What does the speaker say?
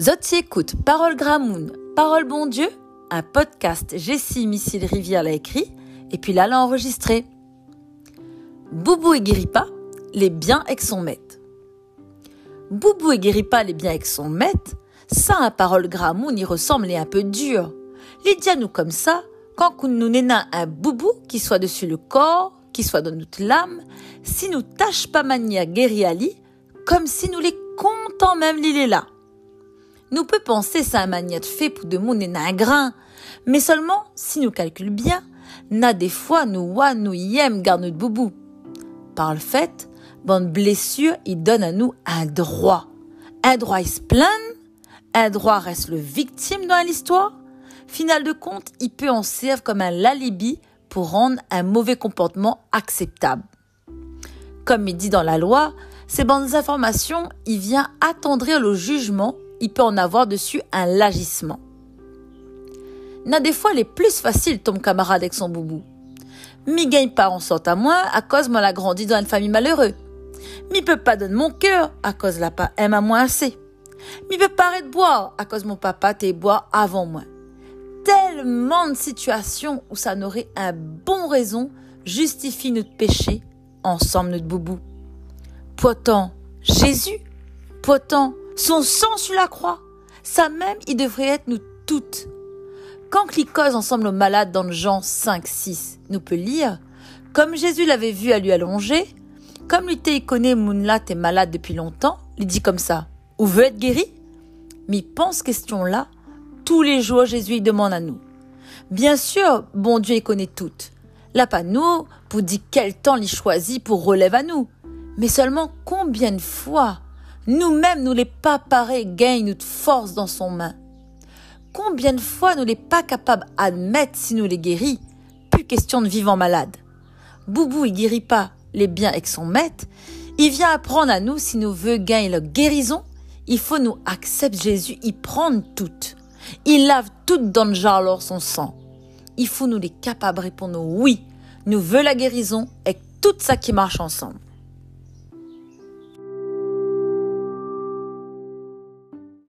Zoti écoute Parole Gramoun, Parole Bon Dieu, un podcast Jessie Missile Rivière l'a écrit et puis là l'a enregistré. Boubou et Guéripa, les biens avec son maître. Boubou et Guéripa, les biens avec son maître, ça un Parole Gramoun y ressemble et un peu dur. Les nous comme ça, quand nous n'ena un boubou qui soit dessus le corps, qui soit dans notre l'âme, si nous tâche pas guéri comme si nous les comptons même l'île là. Nous peut penser ça un manière fait pour de monde et un grain, mais seulement si nous calculons bien, n'a des fois nous wa nous yem garde notre boubou. Par le fait, bonne blessure, il donne à nous un droit. Un droit il se plaint, un droit reste le victime dans l'histoire. Final de compte, il peut en servir comme un alibi pour rendre un mauvais comportement acceptable. Comme il dit dans la loi, ces bandes informations, il vient attendrir le jugement, il peut en avoir dessus un lagissement. N'a des fois les plus faciles ton camarade avec son boubou. Mi gagne pas en sorte à moi à cause moi l'a grandi dans une famille malheureuse. Mi peut pas donner mon cœur à cause la pas aime à moi assez. Mi peut pas arrêter de boire à cause mon papa t'est boire avant moi. Tellement de situations où ça n'aurait un bon raison justifie notre péché ensemble notre boubou. Pourtant, Jésus, pourtant, son sang sur la croix, ça même, il devrait être nous toutes. Quand cause ensemble aux malades dans Jean 5, 6, nous peut lire, comme Jésus l'avait vu à lui allonger, comme lui t'es connaît Mounla t'es malade depuis longtemps, il dit comme ça, ou veut être guéri? Mais pense question là, tous les jours Jésus demande à nous. Bien sûr, bon Dieu il connaît toutes. Là pas nous, pour dire quel temps il choisit pour relève à nous. Mais seulement combien de fois nous-mêmes nous les pas pareils gagnent notre force dans son main. Combien de fois nous les pas capables d'admettre si nous les guérit, plus question de vivant malade. Boubou il guérit pas les biens avec son maître, il vient apprendre à nous si nous veut gagner la guérison, il faut nous accepter Jésus, il prend tout. Il lave tout dans le jar son sang. Il faut nous les capables répondre oui, nous veut la guérison et tout ça qui marche ensemble.